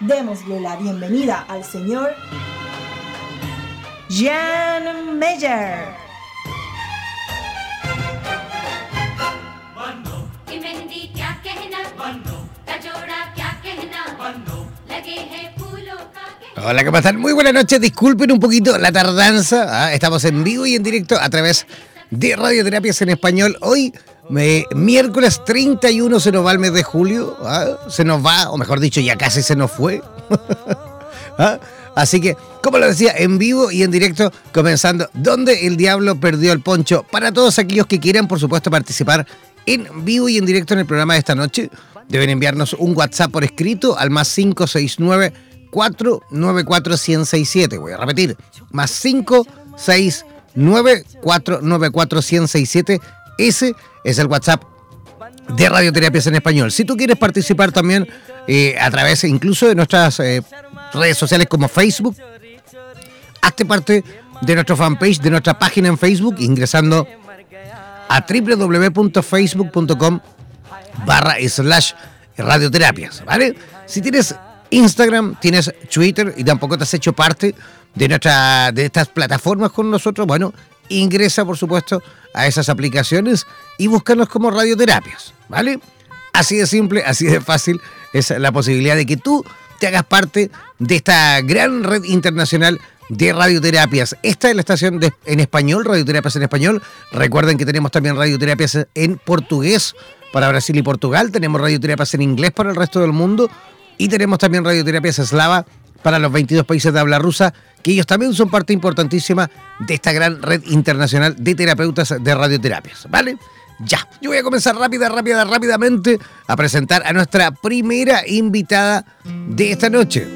Démosle la bienvenida al señor Jan Meyer. Hola, ¿cómo están? Muy buenas noches. Disculpen un poquito la tardanza. ¿ah? Estamos en vivo y en directo a través de Radioterapias en Español. Hoy miércoles 31 se nos va el mes de julio, ¿ah? se nos va, o mejor dicho, ya casi se nos fue. ¿Ah? Así que, como lo decía, en vivo y en directo, comenzando donde el diablo perdió el poncho. Para todos aquellos que quieran, por supuesto, participar en vivo y en directo en el programa de esta noche, deben enviarnos un WhatsApp por escrito al más 569 494 1067. Voy a repetir, más 569 494 1067. Ese es el WhatsApp de Radioterapias en Español. Si tú quieres participar también eh, a través incluso de nuestras eh, redes sociales como Facebook, hazte parte de nuestra fanpage, de nuestra página en Facebook, ingresando a www.facebook.com barra slash radioterapias, ¿vale? Si tienes Instagram, tienes Twitter y tampoco te has hecho parte de, nuestra, de estas plataformas con nosotros, bueno, ingresa por supuesto a esas aplicaciones y búscanos como radioterapias, ¿vale? Así de simple, así de fácil es la posibilidad de que tú te hagas parte de esta gran red internacional de radioterapias. Esta es la estación en español, radioterapias en español. Recuerden que tenemos también radioterapias en portugués para Brasil y Portugal. Tenemos radioterapias en inglés para el resto del mundo. Y tenemos también radioterapias eslava para los 22 países de habla rusa, que ellos también son parte importantísima de esta gran red internacional de terapeutas de radioterapias, ¿vale? Ya, yo voy a comenzar rápida, rápida, rápidamente a presentar a nuestra primera invitada de esta noche.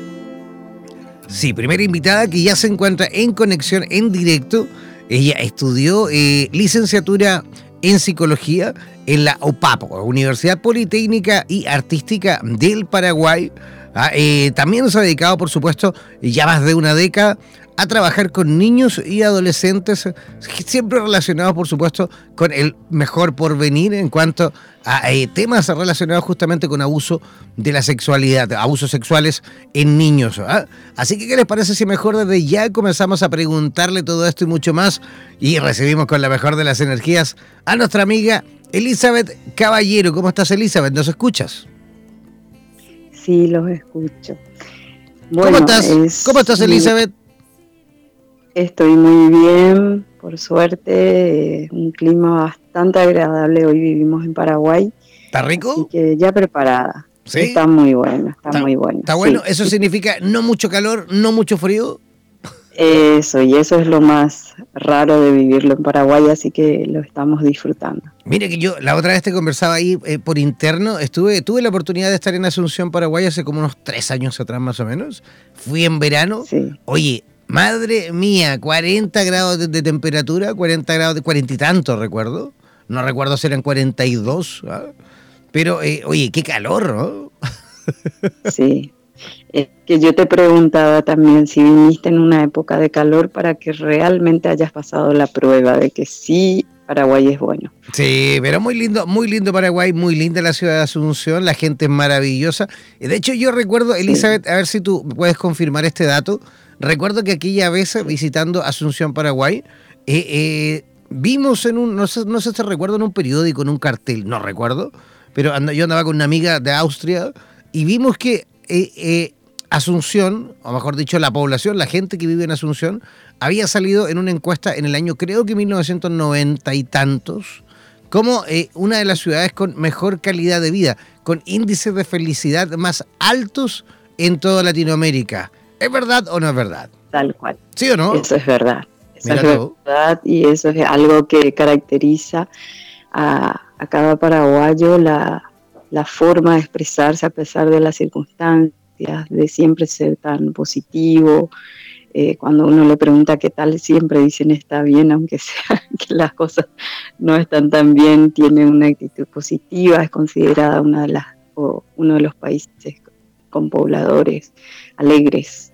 Sí, primera invitada que ya se encuentra en conexión en directo. Ella estudió eh, licenciatura en psicología en la OPAPO, Universidad Politécnica y Artística del Paraguay. Ah, también se ha dedicado, por supuesto, ya más de una década a trabajar con niños y adolescentes, siempre relacionados, por supuesto, con el mejor porvenir en cuanto a eh, temas relacionados justamente con abuso de la sexualidad, abusos sexuales en niños. ¿ah? Así que, ¿qué les parece si mejor desde ya comenzamos a preguntarle todo esto y mucho más y recibimos con la mejor de las energías a nuestra amiga Elizabeth Caballero? ¿Cómo estás, Elizabeth? ¿Nos escuchas? Sí los escucho. ¿Cómo estás? ¿Cómo estás, Elizabeth? Estoy muy bien, por suerte, un clima bastante agradable. Hoy vivimos en Paraguay ¿Está rico? que ya preparada. ¿Sí? Está muy bueno, está, muy bueno. Está bueno, eso significa no mucho calor, no mucho frío. Eso, y eso es lo más raro de vivirlo en Paraguay, así que lo estamos disfrutando. Mire que yo la otra vez te conversaba ahí eh, por interno, estuve, tuve la oportunidad de estar en Asunción, Paraguay, hace como unos tres años atrás más o menos. Fui en verano. Oye, madre mía, 40 grados de, temperatura, 40 grados de cuarenta y tantos, recuerdo. No recuerdo si eran 42, ¿ah? pero eh, oye, qué calor, ¿no? Sí, es que yo te preguntaba también si viniste en una época de calor para que realmente hayas pasado la prueba de que sí, Paraguay es bueno. Sí, pero muy lindo, muy lindo Paraguay, muy linda la ciudad de Asunción, la gente es maravillosa. De hecho, yo recuerdo, Elizabeth, a ver si tú puedes confirmar este dato. Recuerdo que aquella vez visitando Asunción, Paraguay, eh, eh, vimos en un, no sé, no sé si recuerdo, en un periódico, en un cartel, no recuerdo, pero yo andaba con una amiga de Austria y vimos que eh, eh, Asunción, o mejor dicho, la población, la gente que vive en Asunción, había salido en una encuesta en el año, creo que 1990 y tantos, como eh, una de las ciudades con mejor calidad de vida, con índices de felicidad más altos en toda Latinoamérica. ¿Es verdad o no es verdad? Tal cual. ¿Sí o no? Eso es verdad. Eso es verdad y eso es algo que caracteriza a, a cada paraguayo, la, la forma de expresarse a pesar de las circunstancias, de siempre ser tan positivo. Eh, cuando uno le pregunta qué tal, siempre dicen está bien, aunque sea que las cosas no están tan bien, tiene una actitud positiva, es considerada una de las, uno de los países con pobladores alegres.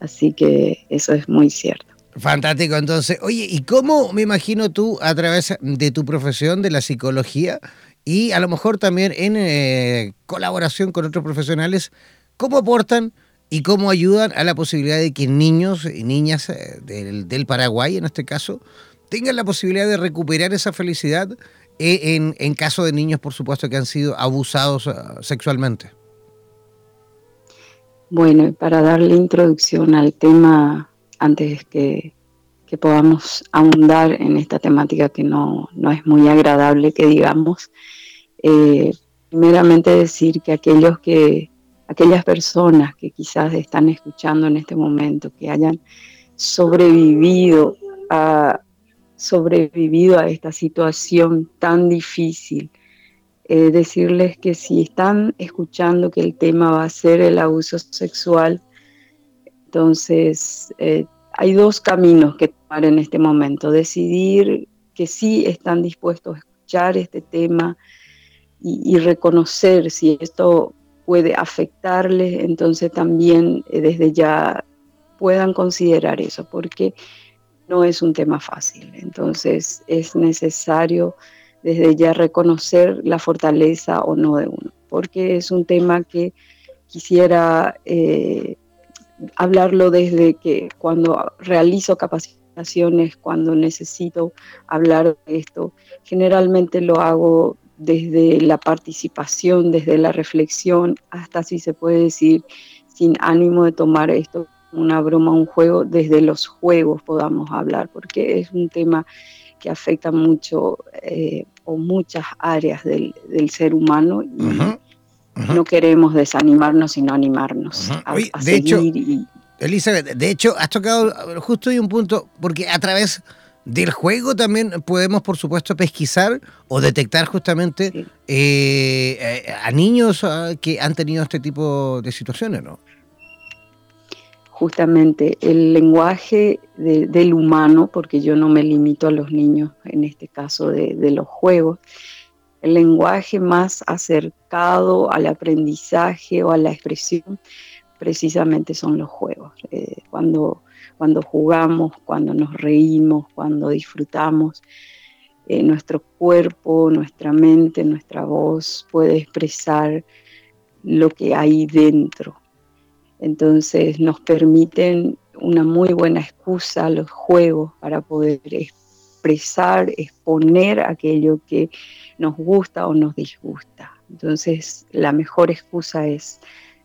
Así que eso es muy cierto. Fantástico, entonces. Oye, ¿y cómo me imagino tú, a través de tu profesión de la psicología, y a lo mejor también en eh, colaboración con otros profesionales, cómo aportan y cómo ayudan a la posibilidad de que niños y niñas eh, del, Paraguay, en este caso, tengan la posibilidad de recuperar esa felicidad eh, en, caso de niños, por supuesto, que han sido abusados sexualmente. Bueno, para darle introducción al tema, antes que, que podamos ahondar en esta temática que no, no es muy agradable que digamos, eh, primeramente decir que aquellos que, aquellas personas que quizás están escuchando en este momento, que hayan sobrevivido a, sobrevivido a esta situación tan difícil, eh, decirles que si están escuchando que el tema va a ser el abuso sexual, entonces eh, hay dos caminos que tomar en este momento. Decidir que sí están dispuestos a escuchar este tema, y, reconocer si esto puede afectarles, entonces también eh, desde ya puedan considerar eso, porque no es un tema fácil. Entonces es necesario desde ya reconocer la fortaleza o no de uno, porque es un tema que quisiera eh, hablarlo desde que cuando realizo capacitaciones, cuando necesito hablar de esto, generalmente lo hago desde la participación, desde la reflexión, hasta si se puede decir, sin ánimo de tomar esto como una broma, un juego, desde los juegos podamos hablar, porque es un tema que afecta mucho eh, o muchas áreas del, ser humano y no queremos desanimarnos, sino animarnos a, de hecho, Elizabeth, de hecho, has tocado justo hoy un punto, porque a través del juego también podemos, por supuesto, pesquisar o detectar justamente eh, eh, a niños ah, que han tenido este tipo de situaciones, ¿no? Justamente el lenguaje del humano, porque yo no me limito a los niños en este caso de, los juegos, el lenguaje más acercado al aprendizaje o a la expresión precisamente son los juegos. Eh, cuando cuando jugamos, cuando nos reímos, cuando disfrutamos. Eh, nuestro cuerpo, nuestra mente, nuestra voz puede expresar lo que hay dentro. Entonces nos permiten una muy buena excusa los juegos para poder expresar, exponer aquello que nos gusta o nos disgusta. Entonces la mejor excusa es,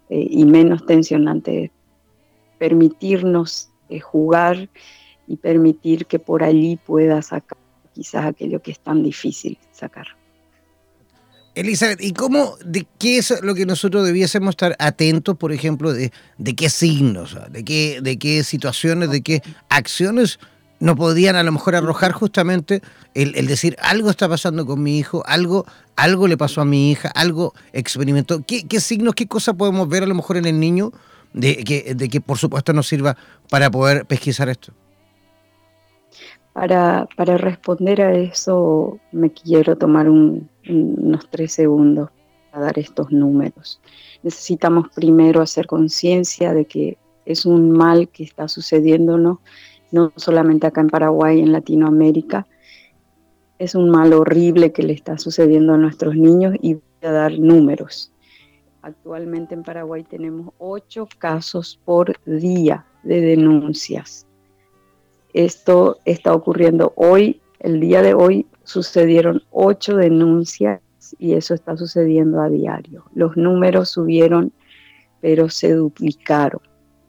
eh, y menos tensionante, permitirnos eh, jugar y permitir que por allí pueda sacar quizás aquello que es tan difícil sacar. Elizabeth, ¿y cómo, de qué es lo que nosotros debiésemos estar atentos, por ejemplo, de, de qué signos, de qué, de qué situaciones, de qué acciones nos podían a lo mejor arrojar justamente el, decir algo está pasando con mi hijo, algo, algo le pasó a mi hija, algo experimentó. ¿Qué, qué signos, qué cosas podemos ver a lo mejor en el niño de que, de que por supuesto nos sirva para poder pesquisar esto? Para, para responder a eso me quiero tomar unos tres segundos para dar estos números. Necesitamos primero hacer conciencia de que es un mal que está sucediéndonos no solamente acá en Paraguay, en Latinoamérica. Es un mal horrible que le está sucediendo a nuestros niños y voy a dar números. Actualmente en Paraguay tenemos ocho casos por día de denuncias. Esto está ocurriendo hoy, el día de hoy sucedieron ocho denuncias y eso está sucediendo a diario. Los números subieron, pero se duplicaron.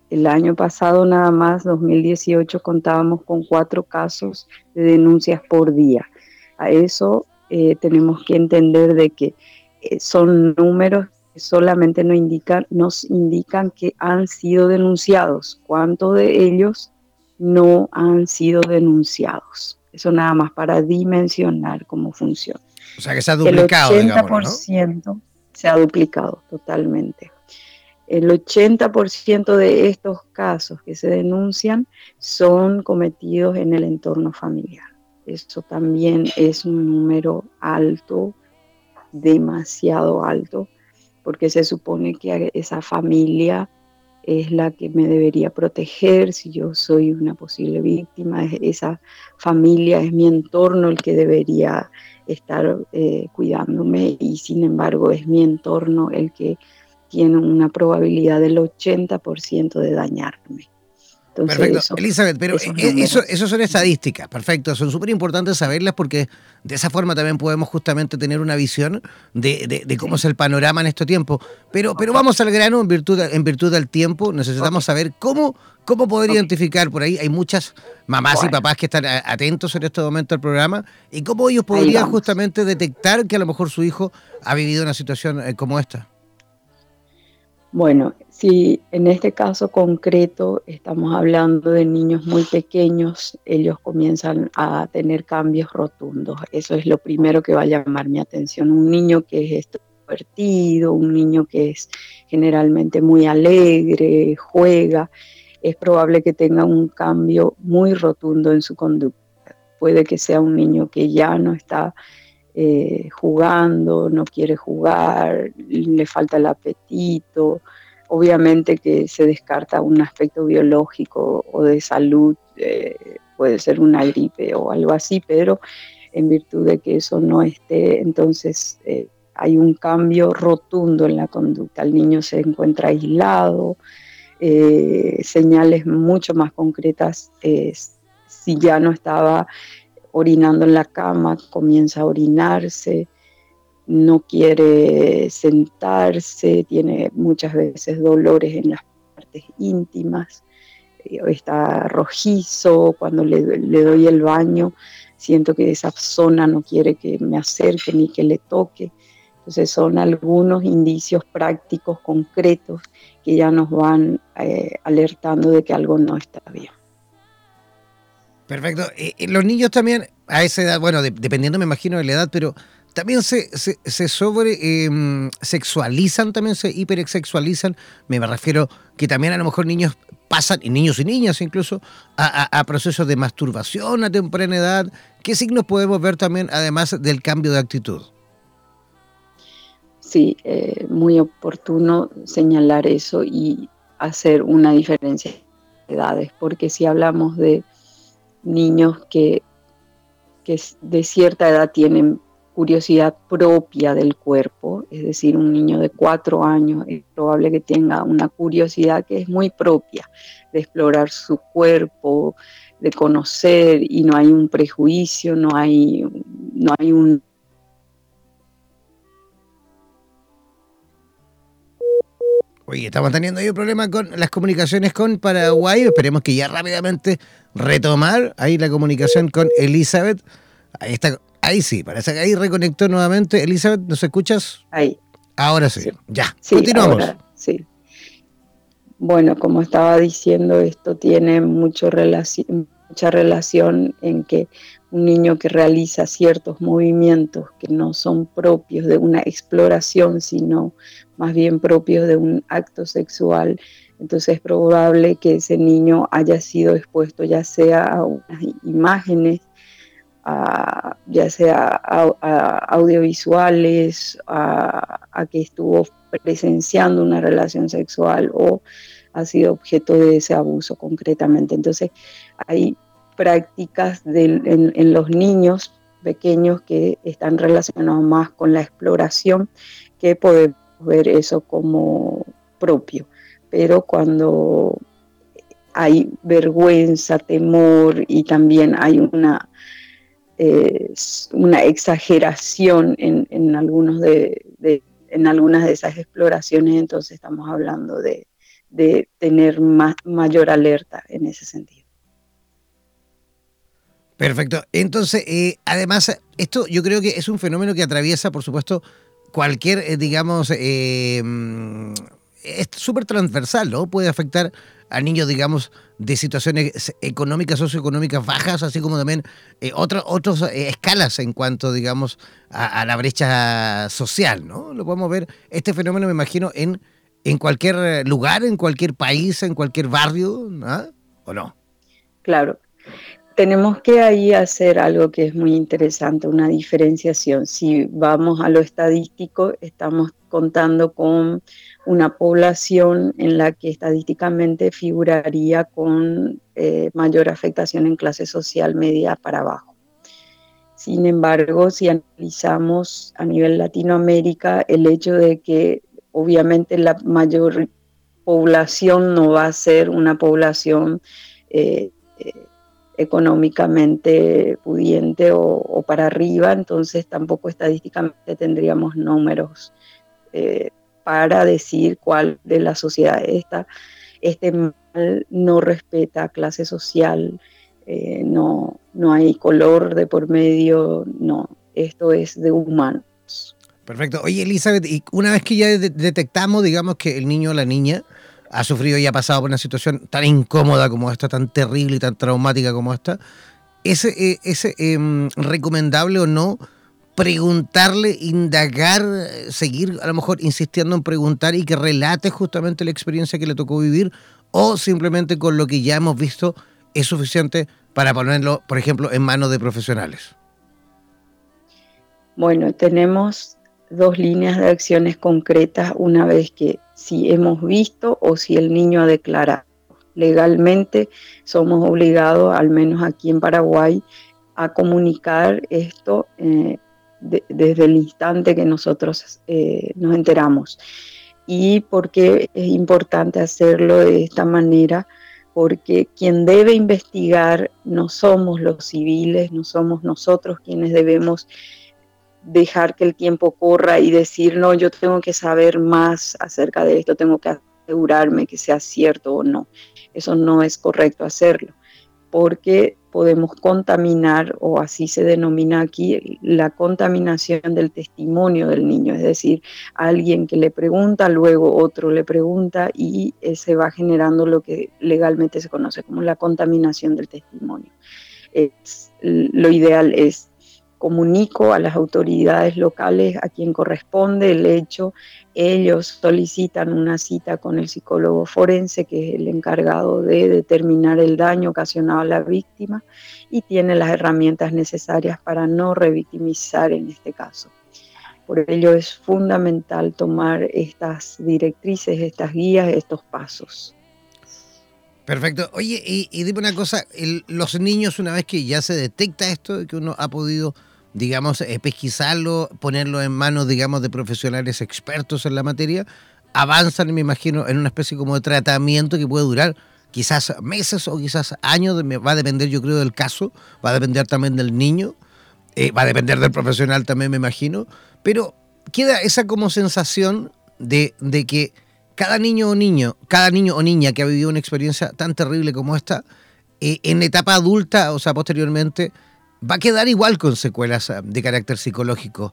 El año pasado nada más, 2018, contábamos con cuatro casos de denuncias por día. A eso eh, tenemos que entender de que eh, son números que solamente nos indican, nos indican que han sido denunciados. ¿Cuántos de ellos no han sido denunciados? Eso nada más para dimensionar cómo funciona. O sea que se ha duplicado. El 80% se ha duplicado totalmente. El 80% de estos casos que se denuncian son cometidos en el entorno familiar. Eso también es un número alto, demasiado alto, porque se supone que esa familia es la que me debería proteger si yo soy una posible víctima, esa familia es mi entorno el que debería estar eh, cuidándome y sin embargo es mi entorno el que tiene una probabilidad del 80% de dañarme. Perfecto, Elizabeth, pero eso, eso son estadísticas, perfecto, son súper importantes saberlas porque de esa forma también podemos justamente tener una visión de, de, cómo es el panorama en este tiempo. Pero, pero vamos al grano en virtud, en virtud del tiempo, necesitamos saber cómo, cómo poder identificar por ahí. Hay muchas mamás y papás que están atentos en este momento al programa y cómo ellos podrían justamente detectar que a lo mejor su hijo ha vivido una situación eh, como esta. Bueno, si en este caso concreto estamos hablando de niños muy pequeños, ellos comienzan a tener cambios rotundos. Eso es lo primero que va a llamar mi atención. Un niño que es extrovertido, un niño que es generalmente muy alegre, juega, es probable que tenga un cambio muy rotundo en su conducta. Puede que sea un niño que ya no está eh, jugando, no quiere jugar, le falta el apetito. Obviamente que se descarta un aspecto biológico o de salud, eh, puede ser una gripe o algo así, pero en virtud de que eso no esté, entonces eh, hay un cambio rotundo en la conducta. El niño se encuentra aislado, señales mucho más concretas si ya no estaba orinando en la cama, comienza a orinarse, no quiere sentarse, tiene muchas veces dolores en las partes íntimas, eh, está rojizo, cuando le, doy el baño, siento que esa zona no quiere que me acerque ni que le toque. Entonces son algunos indicios prácticos, concretos, que ya nos van eh, alertando de que algo no está bien. Perfecto. los niños también, a esa edad, bueno, dependiendo me imagino de la edad, pero también se, se, sobre em, sexualizan, también se hipersexualizan. Me refiero que también a lo mejor niños pasan, y niños y niñas incluso, a, procesos de masturbación a temprana edad. ¿Qué signos podemos ver también, además del cambio de actitud? Sí, eh, muy oportuno señalar eso y hacer una diferencia de edades, porque si hablamos de niños que, que de cierta edad tienen curiosidad propia del cuerpo, es decir, un niño de cuatro años es probable que tenga una curiosidad que es muy propia de explorar su cuerpo, de conocer y no hay un prejuicio, no hay, no hay un Oye, estamos teniendo ahí un problema con las comunicaciones con Paraguay. Esperemos que ya rápidamente retomar ahí la comunicación con Elizabeth. Ahí está, Ahí sí, parece que ahí reconectó nuevamente. Elizabeth, ¿nos escuchas? Ahí. Ahora sí, ya. Continuamos. sí. Bueno, como estaba diciendo, esto tiene mucho mucha relación en que un niño que realiza ciertos movimientos que no son propios de una exploración, sino más bien propios de un acto sexual, entonces es probable que ese niño haya sido expuesto ya sea a unas imágenes, ya sea a, audiovisuales, a, que estuvo presenciando una relación sexual o ha sido objeto de ese abuso concretamente. Entonces hay prácticas en, los niños pequeños que están relacionados más con la exploración que podemos ver eso como propio. Pero cuando hay vergüenza, temor y también hay una una exageración en, algunos de, en algunas de esas exploraciones, entonces estamos hablando de, tener más, mayor alerta en ese sentido. Perfecto. Entonces, eh, además, esto yo creo que es un fenómeno que atraviesa, por supuesto, cualquier, eh, digamos, eh, mm, es súper transversal, ¿no? Puede afectar a niños, digamos, de situaciones económicas, socioeconómicas bajas, así como también eh, otras eh, escalas en cuanto, digamos, a, la brecha social, ¿no? Lo podemos ver, este fenómeno me imagino en, en cualquier lugar, en cualquier país, en cualquier barrio, ¿no? ¿o no? Claro. Tenemos que ahí hacer algo que es muy interesante, una diferenciación. Si vamos a lo estadístico, estamos contando con una población en la que estadísticamente figuraría con eh, mayor afectación en clase social media para abajo. Sin embargo, si analizamos a nivel Latinoamérica, el hecho de que obviamente la mayor población no va a ser una población eh, eh, económicamente pudiente o, para arriba, entonces tampoco estadísticamente tendríamos números para decir cuál de la sociedad está. Este mal no respeta clase social, eh, no, no hay color de por medio, no, esto es de humanos. Perfecto. Oye, Elizabeth, y una vez que ya detectamos, digamos, que el niño o la niña ha sufrido y ha pasado por una situación tan incómoda como esta, tan terrible y tan traumática como esta, ¿es, eh, em, recomendable o no preguntarle, indagar, seguir a lo mejor insistiendo en preguntar y que relate justamente la experiencia que le tocó vivir o simplemente con lo que ya hemos visto es suficiente para ponerlo, por ejemplo, en manos de profesionales? Bueno, tenemos dos líneas de acciones concretas una vez que si hemos visto o si el niño ha declarado. Legalmente somos obligados, al menos aquí en Paraguay, a comunicar esto eh, desde el instante que nosotros eh, nos enteramos. ¿Y por qué es importante hacerlo de esta manera? Porque quien debe investigar no somos los civiles, no somos nosotros quienes debemos dejar que el tiempo corra y decir, no, yo tengo que saber más acerca de esto, tengo que asegurarme que sea cierto o no. Eso no es correcto hacerlo, porque podemos contaminar, o así se denomina aquí, la contaminación del testimonio del niño, es decir, alguien que le pregunta, luego otro le pregunta y eh, se va generando lo que legalmente se conoce como la contaminación del testimonio. lo ideal es comunico a las autoridades locales a quien corresponde el hecho, ellos solicitan una cita con el psicólogo forense, que es el encargado de determinar el daño ocasionado a la víctima y tiene las herramientas necesarias para no revictimizar en este caso. Por ello es fundamental tomar estas directrices, estas guías, estos pasos. Perfecto. Oye, y, dime una cosa, los niños una vez que ya se detecta esto, que uno ha podido, digamos, eh, pesquisarlo, ponerlo en manos, digamos, de profesionales expertos en la materia, avanzan, me imagino, en una especie como de tratamiento que puede durar quizás meses o quizás años, va a depender yo creo del caso, va a depender también del niño, eh, va a depender del profesional también me imagino, pero queda esa como sensación de, de que cada niño o niño, cada niño o niña que ha vivido una experiencia tan terrible como esta, eh, en etapa adulta, o sea, posteriormente, va a quedar igual con secuelas eh, de carácter psicológico.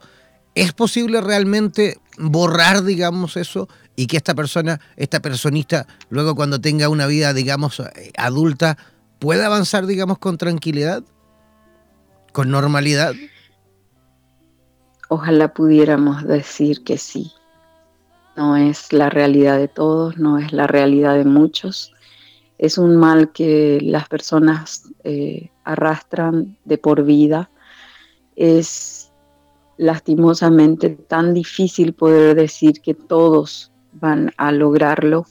¿Es posible realmente borrar, digamos, eso y que esta persona, esta personista, luego cuando tenga una vida, digamos, eh, adulta, pueda avanzar, digamos, con tranquilidad? ¿Con normalidad? Ojalá pudiéramos decir que sí. No es la realidad de todos, no es la realidad de muchos. Es un mal que las personas eh, arrastran de por vida. Es lastimosamente tan difícil poder decir que todos van a lograrlo.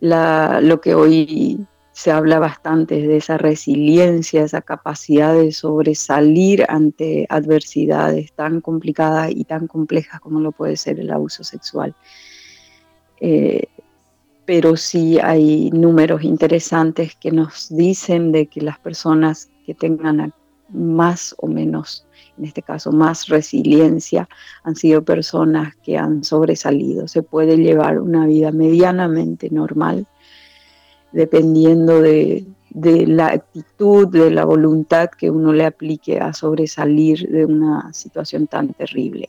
lo que hoy se habla bastante de esa resiliencia, esa capacidad de sobresalir ante adversidades tan complicadas y tan complejas como lo puede ser el abuso sexual. Eh, pero sí hay números interesantes que nos dicen de que las personas que tengan más o menos, en este caso, más resiliencia, han sido personas que han sobresalido. Se puede llevar una vida medianamente normal dependiendo de, la actitud, de la voluntad que uno le aplique a sobresalir de una situación tan terrible.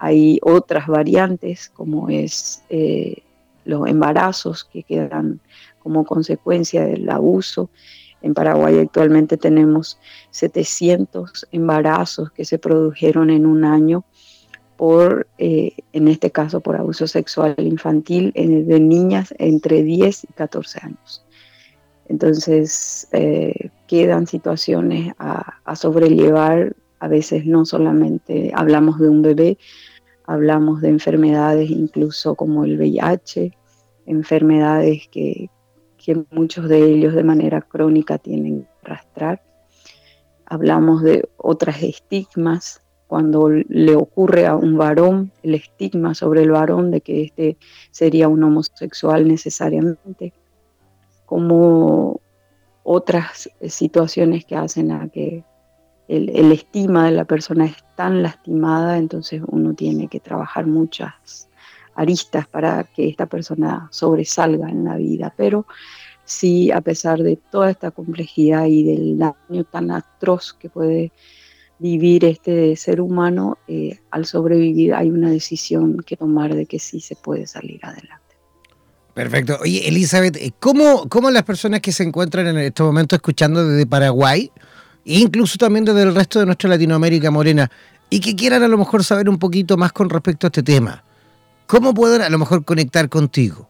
Hay otras variantes como es eh, los embarazos que quedan como consecuencia del abuso. En Paraguay actualmente tenemos 700 embarazos que se produjeron en un año por, eh, en este caso, por abuso sexual infantil de niñas entre 10 y 14 años. Entonces, eh, quedan situaciones a, sobrellevar. A veces no solamente hablamos de un bebé, hablamos de enfermedades incluso como el VIH, enfermedades que, que muchos de ellos de manera crónica tienen que arrastrar. Hablamos de otras estigmas cuando le ocurre a un varón, el estigma sobre el varón de que este sería un homosexual necesariamente, como otras situaciones que hacen a que el, estima de la persona es tan lastimada, entonces uno tiene que trabajar muchas aristas para que esta persona sobresalga en la vida. Pero sí, a pesar de toda esta complejidad y del daño tan atroz que puede vivir este ser humano, eh, al sobrevivir hay una decisión que tomar de que sí se puede salir adelante. Perfecto. Oye, Elizabeth, eh, ¿cómo, ¿cómo las personas que se encuentran en este momento escuchando desde Paraguay, e incluso también desde el resto de nuestra Latinoamérica morena, y que quieran a lo mejor saber un poquito más con respecto a este tema, ¿cómo pueden a lo mejor conectar contigo?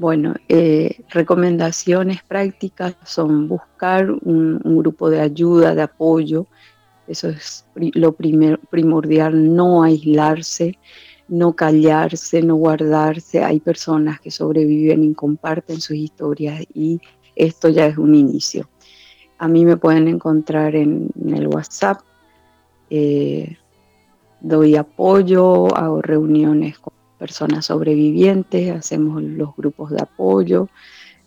Bueno, eh, recomendaciones prácticas son buscar un, grupo de ayuda, de apoyo. Eso es lo primordial, no aislarse, no callarse, no guardarse. Hay personas que sobreviven y comparten sus historias y esto ya es un inicio. A mí me pueden encontrar en, el WhatsApp. Eh, doy apoyo, hago reuniones con personas sobrevivientes, hacemos los grupos de apoyo,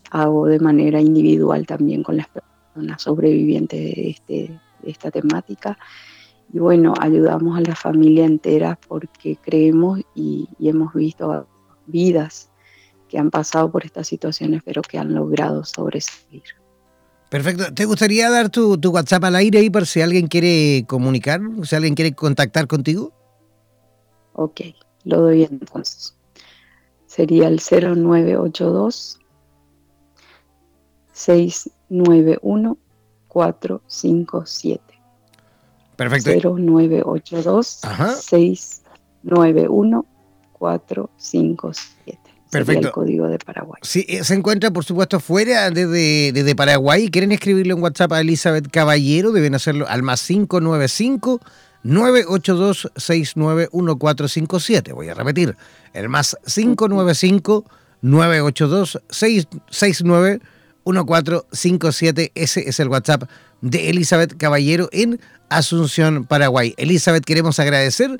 hago de manera individual también con las personas sobrevivientes de, este, esta temática. Y bueno, ayudamos a la familia entera porque creemos y, hemos visto vidas que han pasado por estas situaciones, pero que han logrado sobresalir. Perfecto. ¿Te gustaría dar tu, tu, WhatsApp al aire ahí por si alguien quiere comunicar, si alguien quiere contactar contigo? Ok. Lo doy entonces. Sería el 0982 691 457. Perfecto. 0982 691 457. Perfecto. el código de Paraguay. Sí, eh, se encuentra, por supuesto, fuera desde, desde Paraguay. ¿Quieren escribirle un WhatsApp a Elizabeth Caballero? Deben hacerlo al más 595 982-691457. Voy a repetir, el más 595-982-691457. Ese es el WhatsApp de Elizabeth Caballero en Asunción, Paraguay. Elizabeth, queremos agradecer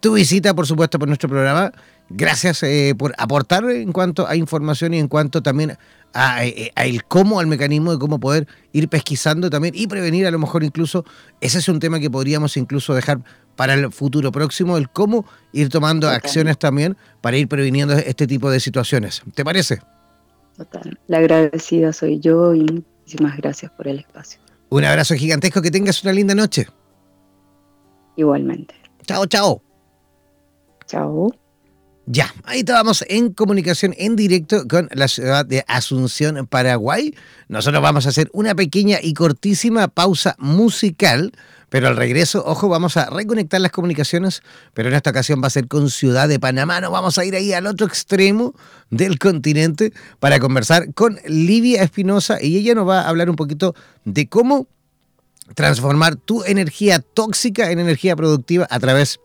tu visita, por supuesto, por nuestro programa. Gracias eh, por aportar en cuanto a información y en cuanto también a, eh, a, el cómo, al mecanismo de cómo poder ir pesquisando también y prevenir a lo mejor incluso, ese es un tema que podríamos incluso dejar para el futuro próximo, el cómo ir tomando acciones también para ir previniendo este tipo de situaciones. ¿Te parece? Total. La agradecida soy yo y muchísimas gracias por el espacio. Un abrazo gigantesco, que tengas una linda noche. Igualmente. Chao, chao. Chao. Ya, ahí estábamos en comunicación en directo con la ciudad de Asunción, Paraguay. Nosotros vamos a hacer una pequeña y cortísima pausa musical, pero al regreso, ojo, vamos a reconectar las comunicaciones, pero en esta ocasión va a ser con Ciudad de Panamá. Nos vamos a ir ahí al otro extremo del continente para conversar con Livia Espinosa y ella nos va a hablar un poquito de cómo transformar tu energía tóxica en energía productiva a través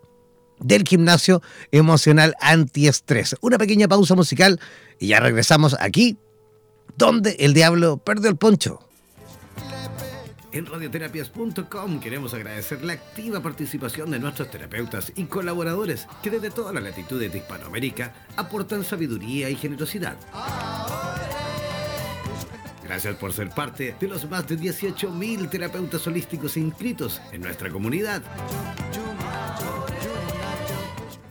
del gimnasio emocional antiestrés. Una pequeña pausa musical y ya regresamos aquí, donde el diablo perdió el poncho. En radioterapias.com queremos agradecer la activa participación de nuestros terapeutas y colaboradores que desde todas las latitudes de Hispanoamérica aportan sabiduría y generosidad. Gracias por ser parte de los más de 18.000 terapeutas holísticos inscritos en nuestra comunidad.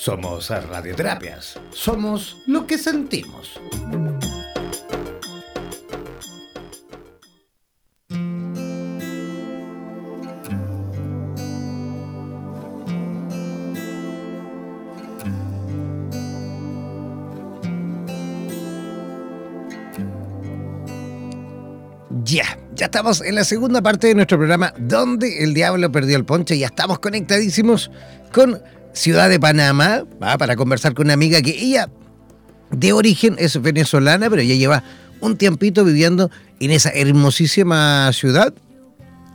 Somos Radioterapias. Somos lo que sentimos. Ya, ya estamos en la segunda parte de nuestro programa donde el diablo perdió el ponche. Ya estamos conectadísimos con Ciudad de Panamá, ¿va? para conversar con una amiga que ella de origen es venezolana, pero ya lleva un tiempito viviendo en esa hermosísima ciudad.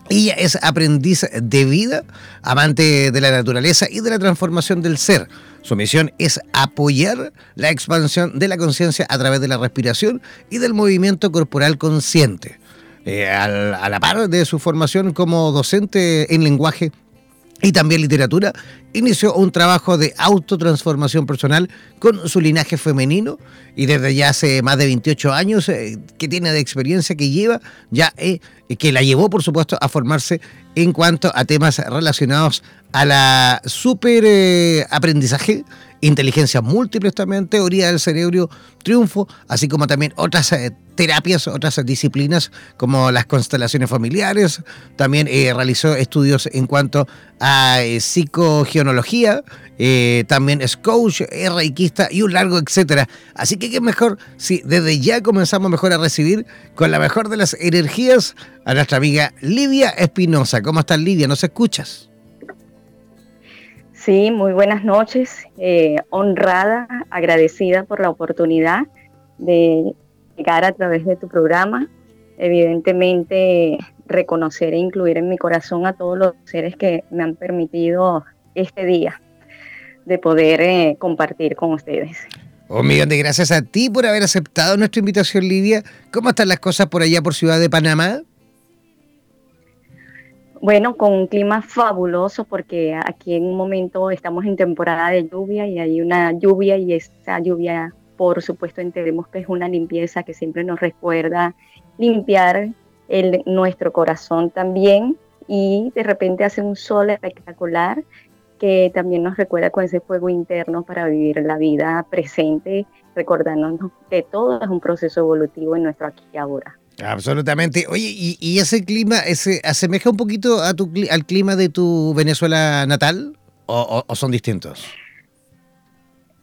Ella es aprendiz de vida, amante de la naturaleza y de la transformación del ser. Su misión es apoyar la expansión de la conciencia a través de la respiración y del movimiento corporal consciente. Eh, a la par de su formación como docente en lenguaje y también literatura, inició un trabajo de autotransformación personal con su linaje femenino y desde ya hace más de 28 años eh, que tiene de experiencia que lleva, ya eh, que la llevó por supuesto a formarse en cuanto a temas relacionados a la super eh, aprendizaje inteligencia múltiple también, teoría del cerebro, triunfo, así como también otras eh, terapias, otras disciplinas como las constelaciones familiares. También eh, realizó estudios en cuanto a eh, psicogenología, también es coach, es reikista y un largo etcétera. Así que qué mejor si desde ya comenzamos mejor a recibir con la mejor de las energías a nuestra amiga Livia Espinosa. ¿Cómo estás Livia? ¿Nos escuchas? Sí, muy buenas noches. Eh, honrada, agradecida por la oportunidad de llegar a través de tu programa. Evidentemente, reconocer e incluir en mi corazón a todos los seres que me han permitido este día de poder eh, compartir con ustedes. Un oh, millón de gracias a ti por haber aceptado nuestra invitación, Lidia. ¿Cómo están las cosas por allá por Ciudad de Panamá? Bueno, con un clima fabuloso porque aquí en un momento estamos en temporada de lluvia y hay una lluvia y esa lluvia, por supuesto, entendemos que es una limpieza que siempre nos recuerda limpiar el, nuestro corazón también y de repente hace un sol espectacular que también nos recuerda con ese fuego interno para vivir la vida presente, recordándonos que todo es un proceso evolutivo en nuestro aquí y ahora. Absolutamente. Oye, ¿y, ese clima ese asemeja un poquito a tu, al clima de tu Venezuela natal o, son distintos?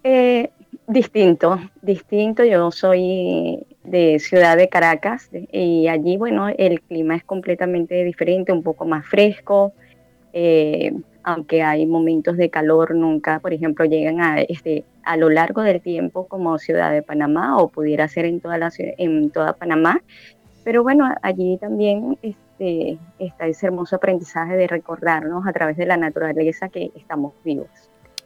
Eh, distinto, distinto. Yo soy de ciudad de Caracas y allí, bueno, el clima es completamente diferente, un poco más fresco. Eh, aunque hay momentos de calor, nunca, por ejemplo, llegan a este a lo largo del tiempo como ciudad de Panamá o pudiera ser en toda la en toda Panamá pero bueno, allí también este, está ese hermoso aprendizaje de recordarnos a través de la naturaleza que estamos vivos.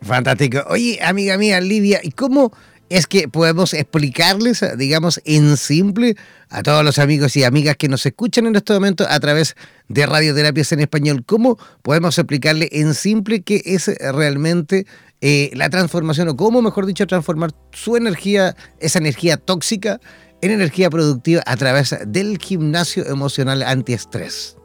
Fantástico. Oye, amiga mía, Livia, ¿y cómo es que podemos explicarles, digamos, en simple a todos los amigos y amigas que nos escuchan en este momento a través de Radioterapias en Español, cómo podemos explicarle en simple qué es realmente eh, la transformación o cómo, mejor dicho, transformar su energía, esa energía tóxica, en energía productiva a través del gimnasio emocional antiestrés.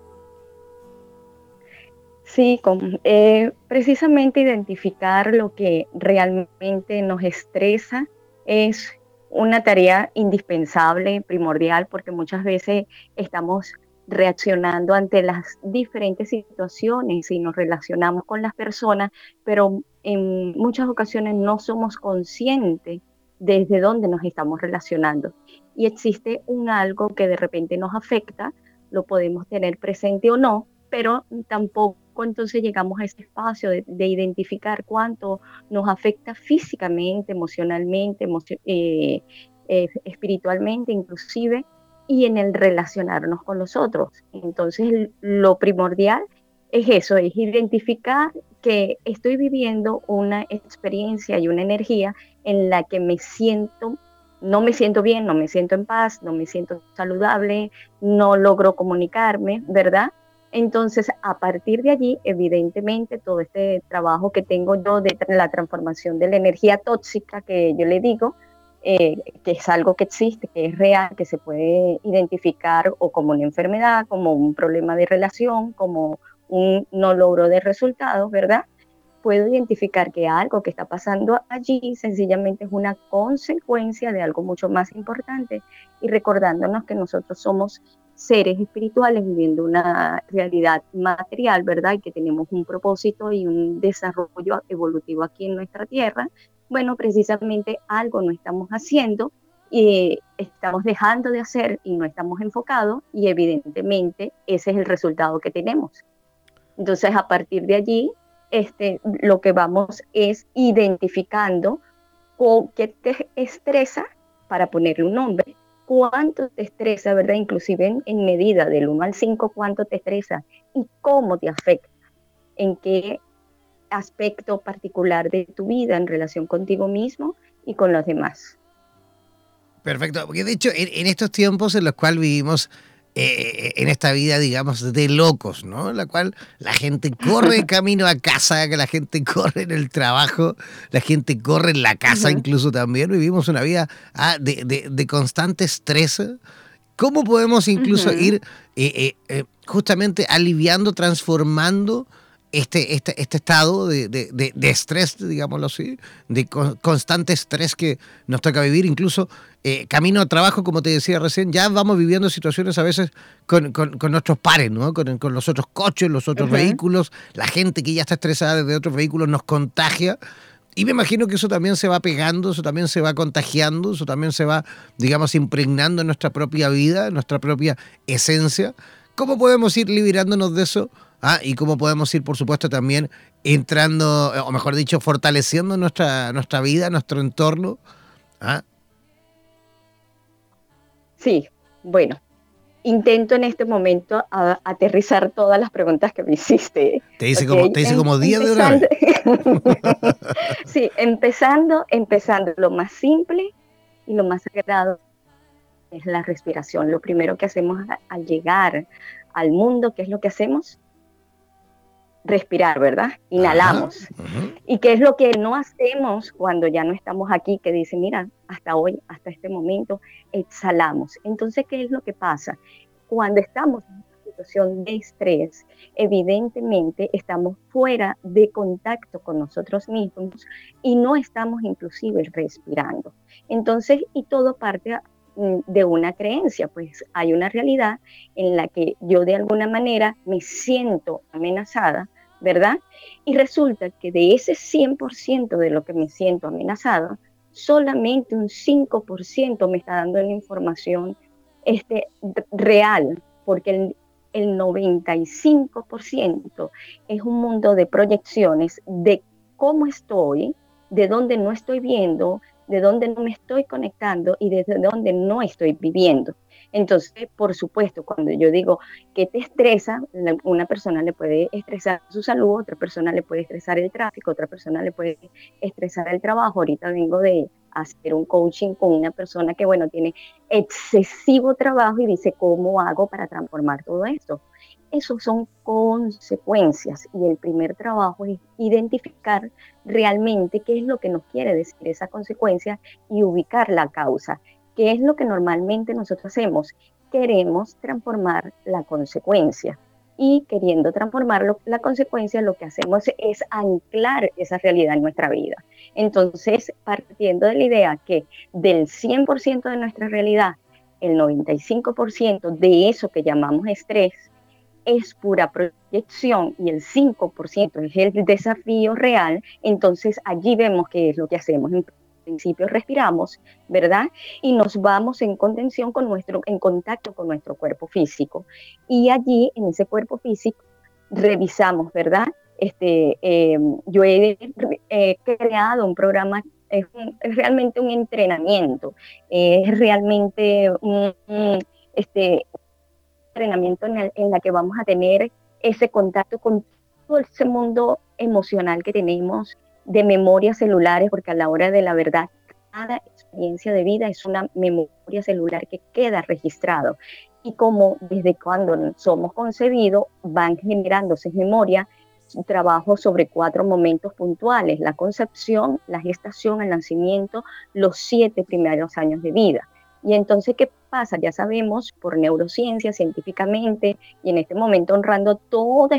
Sí, eh, precisamente identificar lo que realmente nos estresa es una tarea indispensable, primordial, porque muchas veces estamos reaccionando ante las diferentes situaciones y nos relacionamos con las personas, pero en muchas ocasiones no somos conscientes desde dónde nos estamos relacionando. Y existe un algo que de repente nos afecta, lo podemos tener presente o no, pero tampoco entonces llegamos a ese espacio de, identificar cuánto nos afecta físicamente, emocionalmente, eh, eh, espiritualmente inclusive, y en el relacionarnos con los otros. Entonces lo primordial es eso, es identificar que estoy viviendo una experiencia y una energía en la que me siento, no me siento bien, no me siento en paz, no me siento saludable, no logro comunicarme, ¿verdad? Entonces, a partir de allí, evidentemente, todo este trabajo que tengo yo de la transformación de la energía tóxica, que yo le digo, eh, que es algo que existe, que es real, que se puede identificar o como una enfermedad, como un problema de relación, como un no logro de resultados, ¿verdad? Puedo identificar que algo que está pasando allí sencillamente es una consecuencia de algo mucho más importante y recordándonos que nosotros somos seres espirituales viviendo una realidad material, ¿verdad? Y que tenemos un propósito y un desarrollo evolutivo aquí en nuestra tierra. Bueno, precisamente algo no estamos haciendo y estamos dejando de hacer y no estamos enfocados y evidentemente ese es el resultado que tenemos. Entonces, a partir de allí, este, lo que vamos es identificando con qué te estresa para ponerle un nombre cuánto te estresa, ¿verdad? Inclusive en, medida del 1 al 5, cuánto te estresa y cómo te afecta, en qué aspecto particular de tu vida en relación contigo mismo y con los demás. Perfecto, porque de hecho en estos tiempos en los cuales vivimos eh, en esta vida, digamos, de locos, ¿no? En la cual la gente corre camino a casa, que la gente corre en el trabajo, la gente corre en la casa incluso también. Vivimos una vida ah, de, constante estrés. ¿Cómo podemos incluso ir eh, eh, justamente aliviando, transformando este, este, este estado de, de, de, estrés, digámoslo así, de constante estrés que nos toca vivir, incluso eh, camino a trabajo, como te decía recién, ya vamos viviendo situaciones a veces con, con, nuestros pares, ¿no? Con, con, los otros coches, los otros vehículos, la gente que ya está estresada desde otros vehículos nos contagia. Y me imagino que eso también se va pegando, eso también se va contagiando, eso también se va, digamos, impregnando en nuestra propia vida, en nuestra propia esencia. ¿Cómo podemos ir liberándonos de eso? Ah, y cómo podemos ir, por supuesto, también entrando, o mejor dicho, fortaleciendo nuestra, nuestra vida, nuestro entorno. ¿Ah? Sí, bueno, intento en este momento aterrizar todas las preguntas que me hiciste. Te hice como, te hice como día de hora. sí, empezando, empezando lo más simple y lo más sagrado es la respiración. Lo primero que hacemos al llegar al mundo, ¿qué es lo que hacemos? Respirar, ¿verdad? Inhalamos. ¿Y qué es lo que no hacemos cuando ya no estamos aquí? Que dice, mira, hasta hoy, hasta este momento, exhalamos. Entonces, ¿qué es lo que pasa? Cuando estamos en una situación de estrés, evidentemente estamos fuera de contacto con nosotros mismos y no estamos inclusive respirando. Entonces, y todo parte de una creencia, pues hay una realidad en la que yo de alguna manera me siento amenazada, ¿verdad? Y resulta que de ese 100% de lo que me siento amenazada, solamente un 5% me está dando la información este, real, porque el, el 95% es un mundo de proyecciones de cómo estoy, de dónde no estoy viendo, de dónde no me estoy conectando y desde dónde no estoy viviendo. Entonces, por supuesto, cuando yo digo que te estresa, una persona le puede estresar su salud, otra persona le puede estresar el tráfico, otra persona le puede estresar el trabajo. Ahorita vengo de hacer un coaching con una persona que, bueno, tiene excesivo trabajo y dice, ¿cómo hago para transformar todo esto? Eso son consecuencias y el primer trabajo es identificar realmente qué es lo que nos quiere decir esa consecuencia y ubicar la causa. ¿Qué es lo que normalmente nosotros hacemos? Queremos transformar la consecuencia y queriendo transformar la consecuencia, lo que hacemos es anclar esa realidad en nuestra vida. Entonces, partiendo de la idea que del 100% de nuestra realidad, el 95% de eso que llamamos estrés es pura proyección y el 5% es el desafío real, entonces allí vemos qué es lo que hacemos. En principio respiramos, ¿verdad? Y nos vamos en contención con nuestro, en contacto con nuestro cuerpo físico. Y allí, en ese cuerpo físico, revisamos, ¿verdad? Este, em, yo he creado un programa, es, realmente un entrenamiento, es realmente un, este, entrenamiento en, el, la que vamos a tener ese contacto con todo ese mundo emocional que tenemos de memorias celulares, porque a la hora de la verdad, cada experiencia de vida es una memoria celular que queda registrado. Y como desde cuando somos concebidos van generándose memoria, trabajo sobre cuatro momentos puntuales, la concepción, la gestación, el nacimiento, los siete primeros años de vida. Y entonces, ¿qué pasa? Ya sabemos por neurociencia, científicamente, y en este momento honrando todos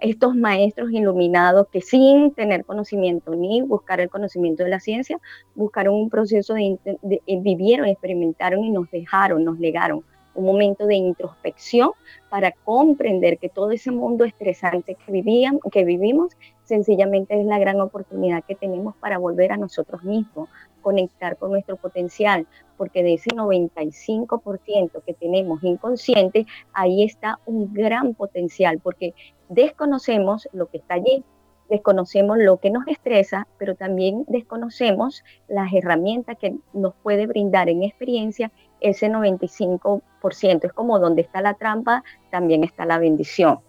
estos maestros iluminados que sin tener conocimiento ni buscar el conocimiento de la ciencia, buscaron un proceso de, de vivieron, experimentaron y nos dejaron, nos legaron un momento de introspección para comprender que todo ese mundo estresante que, vivían, que vivimos sencillamente es la gran oportunidad que tenemos para volver a nosotros mismos, conectar con nuestro potencial, porque de ese 95% que tenemos inconsciente, ahí está un gran potencial, porque desconocemos lo que está allí, desconocemos lo que nos estresa, pero también desconocemos las herramientas que nos puede brindar en experiencia ese 95%. Es como donde está la trampa, también está la bendición.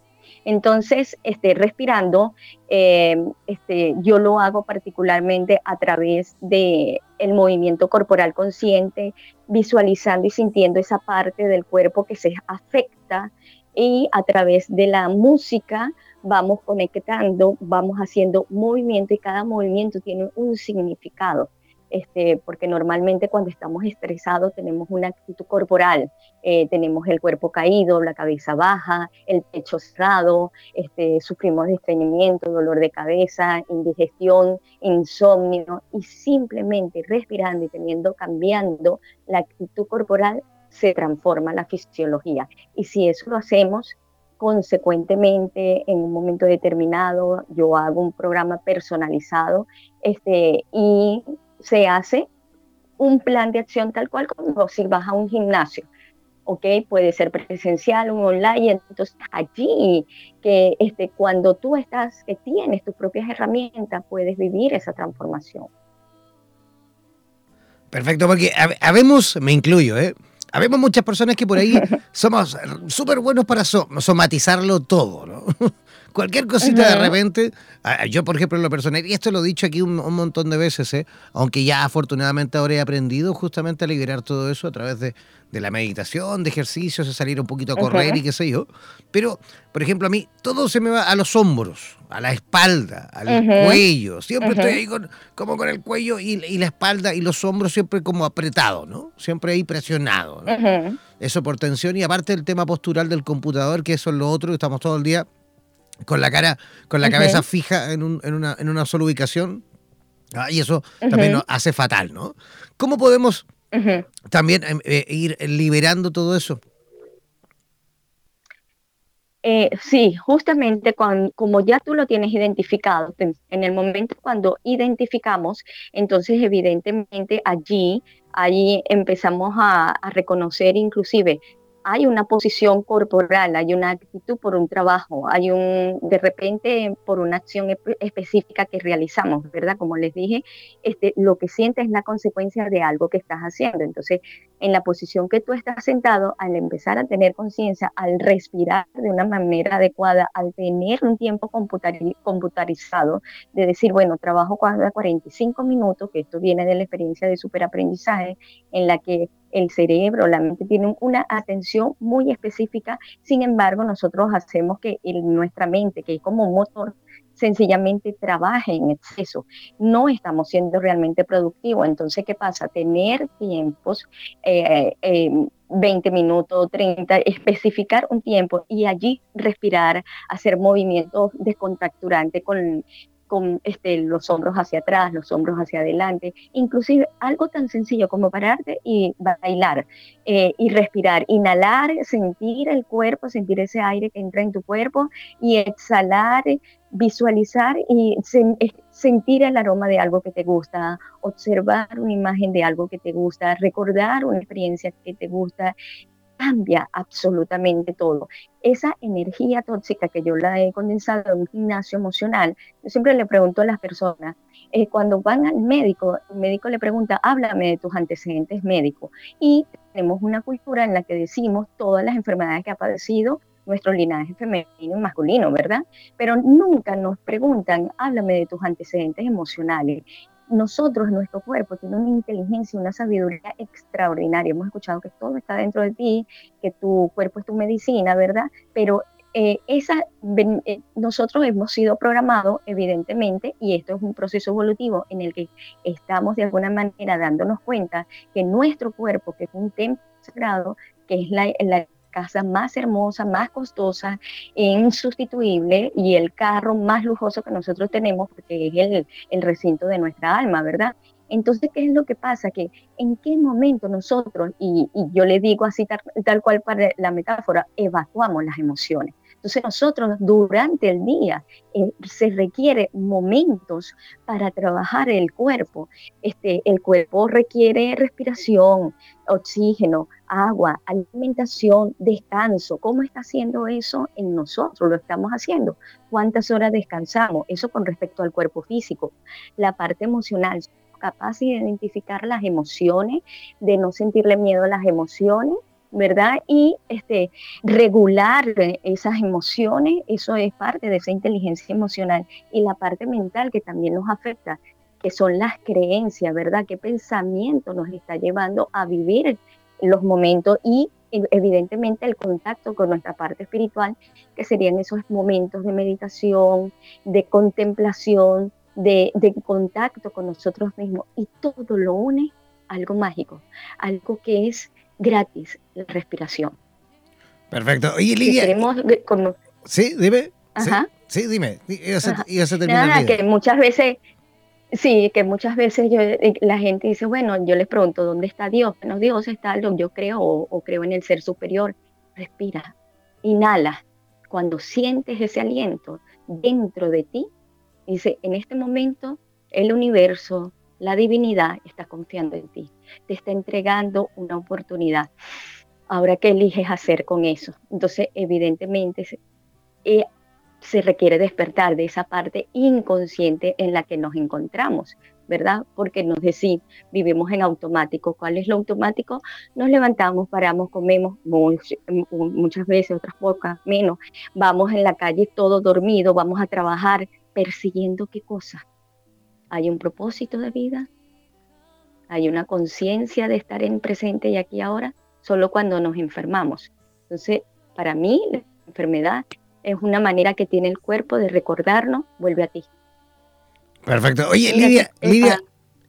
Entonces, este, respirando, eh, este, yo lo hago particularmente a través del el movimiento corporal consciente, visualizando y sintiendo esa parte del cuerpo que se afecta y a través de la música vamos conectando, vamos haciendo movimiento y cada movimiento tiene un significado. Este, porque normalmente cuando estamos estresados tenemos una actitud corporal, eh, tenemos el cuerpo caído, la cabeza baja, el pecho cerrado, este, sufrimos de estreñimiento, dolor de cabeza, indigestión, insomnio y simplemente respirando y teniendo, cambiando la actitud corporal se transforma la fisiología. Y si eso lo hacemos, consecuentemente en un momento determinado yo hago un programa personalizado este, y se hace un plan de acción tal cual como si vas a un gimnasio. ¿ok? Puede ser presencial, o online, entonces allí que este, cuando tú estás, que tienes tus propias herramientas, puedes vivir esa transformación. Perfecto, porque habemos, me incluyo, ¿eh? Habemos muchas personas que por ahí somos súper buenos para somatizarlo todo, ¿no? Cualquier cosita de repente, yo por ejemplo en lo personal, y esto lo he dicho aquí un, montón de veces, ¿eh? aunque ya afortunadamente ahora he aprendido justamente a liberar todo eso a través de, la meditación, de ejercicios, de salir un poquito a correr y qué sé yo. Pero, por ejemplo, a mí todo se me va a los hombros, a la espalda, al cuello. Siempre estoy ahí con, como con el cuello y, la espalda y los hombros siempre como apretados, ¿no? Siempre ahí presionado. Eso por tensión y aparte el tema postural del computador, que eso es lo otro, estamos todo el día con la cara, con la cabeza fija en, un, en, una, en una sola ubicación. Ah, y eso también nos hace fatal, ¿no? ¿Cómo podemos también em, eh, ir liberando todo eso? Eh, sí, justamente cuando, como ya tú lo tienes identificado, en el momento cuando identificamos, entonces evidentemente allí, allí empezamos a, a reconocer inclusive hay una posición corporal, hay una actitud por un trabajo, hay un, de repente, por una acción específica que realizamos, ¿verdad? Como les dije, este, lo que sientes es la consecuencia de algo que estás haciendo. Entonces, en la posición que tú estás sentado, al empezar a tener conciencia, al respirar de una manera adecuada, al tener un tiempo computarizado, de decir, bueno, trabajo cada 45 minutos, que esto viene de la experiencia de superaprendizaje, en la que el cerebro, la mente tienen una atención muy específica, sin embargo nosotros hacemos que nuestra mente, que es como un motor, sencillamente trabaje en exceso. No estamos siendo realmente productivos. Entonces, ¿qué pasa? Tener tiempos, 20 eh, eh, minutos, 30, especificar un tiempo y allí respirar, hacer movimientos descontracturantes con con este, los hombros hacia atrás, los hombros hacia adelante, inclusive algo tan sencillo como pararte y bailar eh, y respirar, inhalar, sentir el cuerpo, sentir ese aire que entra en tu cuerpo y exhalar, visualizar y sentir el aroma de algo que te gusta, observar una imagen de algo que te gusta, recordar una experiencia que te gusta cambia absolutamente todo. Esa energía tóxica que yo la he condensado en un gimnasio emocional, yo siempre le pregunto a las personas, eh, cuando van al médico, el médico le pregunta, háblame de tus antecedentes médicos. Y tenemos una cultura en la que decimos todas las enfermedades que ha padecido nuestro linaje femenino y masculino, ¿verdad? Pero nunca nos preguntan, háblame de tus antecedentes emocionales nosotros, nuestro cuerpo, tiene una inteligencia, una sabiduría extraordinaria. Hemos escuchado que todo está dentro de ti, que tu cuerpo es tu medicina, ¿verdad? Pero eh, esa, eh, nosotros hemos sido programados, evidentemente, y esto es un proceso evolutivo en el que estamos de alguna manera dándonos cuenta que nuestro cuerpo, que es un templo sagrado, que es la, la casa más hermosa, más costosa, insustituible y el carro más lujoso que nosotros tenemos, porque es el, el recinto de nuestra alma, ¿verdad? Entonces, ¿qué es lo que pasa? Que en qué momento nosotros, y, yo le digo así tal, tal, cual para la metáfora, evacuamos las emociones. Entonces nosotros durante el día eh, se requiere momentos para trabajar el cuerpo. Este, el cuerpo requiere respiración, oxígeno, agua, alimentación, descanso. ¿Cómo está haciendo eso en nosotros? Lo estamos haciendo. ¿Cuántas horas descansamos? Eso con respecto al cuerpo físico. La parte emocional, capaz de identificar las emociones, de no sentirle miedo a las emociones ¿verdad? Y este, regular esas emociones, eso es parte de esa inteligencia emocional. Y la parte mental que también nos afecta, que son las creencias, ¿verdad? ¿Qué pensamiento nos está llevando a vivir los momentos y evidentemente el contacto con nuestra parte espiritual, que serían esos momentos de meditación, de contemplación, de, de contacto con nosotros mismos. Y todo lo une algo mágico, algo que es gratis la respiración. Perfecto. Oye, Lidia. Sí, dime. Ajá. Sí, dime. Nada, que muchas veces, sí, que muchas veces yo, eh, la gente dice, bueno, yo les pregunto, ¿dónde está Dios? Bueno, Dios está, yo creo o, creo en el ser superior. Respira, inhala. Cuando sientes ese aliento dentro de ti, dice, en este momento el universo, la divinidad está confiando en ti te está entregando una oportunidad. Ahora, ¿qué eliges hacer con eso? Entonces, evidentemente, se, eh, se requiere despertar de esa parte inconsciente en la que nos encontramos, ¿verdad? Porque nos decimos, vivimos en automático. ¿Cuál es lo automático? Nos levantamos, paramos, comemos, muchas veces, otras pocas, menos. Vamos en la calle todo dormido, vamos a trabajar persiguiendo qué cosa. ¿Hay un propósito de vida? hay una conciencia de estar en presente y aquí ahora, solo cuando nos enfermamos. Entonces, para mí, la enfermedad es una manera que tiene el cuerpo de recordarnos, vuelve a ti. Perfecto. Oye, Lidia, Lidia,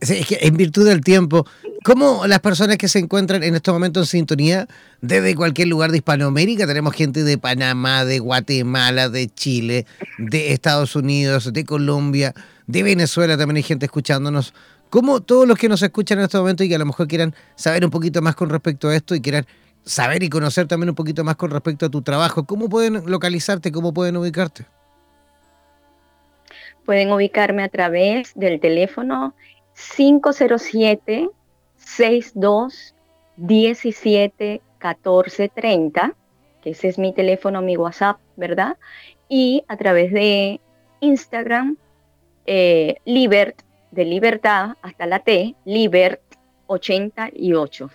es que en virtud del tiempo, ¿cómo las personas que se encuentran en este momento en sintonía desde cualquier lugar de Hispanoamérica, tenemos gente de Panamá, de Guatemala, de Chile, de Estados Unidos, de Colombia, de Venezuela, también hay gente escuchándonos, ¿Cómo todos los que nos escuchan en este momento y que a lo mejor quieran saber un poquito más con respecto a esto y quieran saber y conocer también un poquito más con respecto a tu trabajo, ¿cómo pueden localizarte? ¿Cómo pueden ubicarte? Pueden ubicarme a través del teléfono 507 62 17 1430, que ese es mi teléfono, mi WhatsApp, ¿verdad? Y a través de Instagram, eh, Libert, de libertad hasta la T, Libert 88.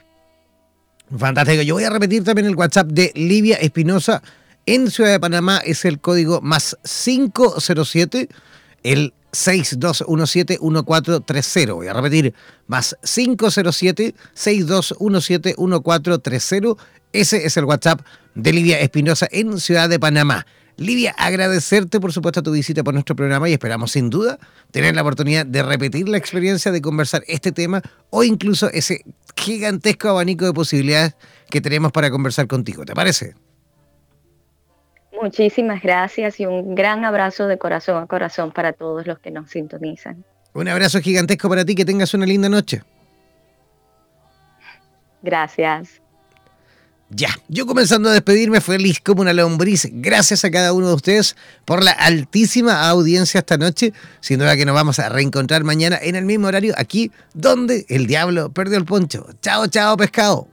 Fantástico. Yo voy a repetir también el WhatsApp de Livia Espinosa en Ciudad de Panamá. Es el código más 507, el 6217-1430. Voy a repetir, más 507-6217-1430. Ese es el WhatsApp de Livia Espinosa en Ciudad de Panamá. Livia, agradecerte por supuesto tu visita por nuestro programa y esperamos sin duda tener la oportunidad de repetir la experiencia de conversar este tema o incluso ese gigantesco abanico de posibilidades que tenemos para conversar contigo. ¿Te parece? Muchísimas gracias y un gran abrazo de corazón a corazón para todos los que nos sintonizan. Un abrazo gigantesco para ti, que tengas una linda noche. Gracias. Ya, yo comenzando a despedirme feliz como una lombriz. Gracias a cada uno de ustedes por la altísima audiencia esta noche. Sin duda que nos vamos a reencontrar mañana en el mismo horario aquí donde el diablo perdió el poncho. Chao, chao, pescado.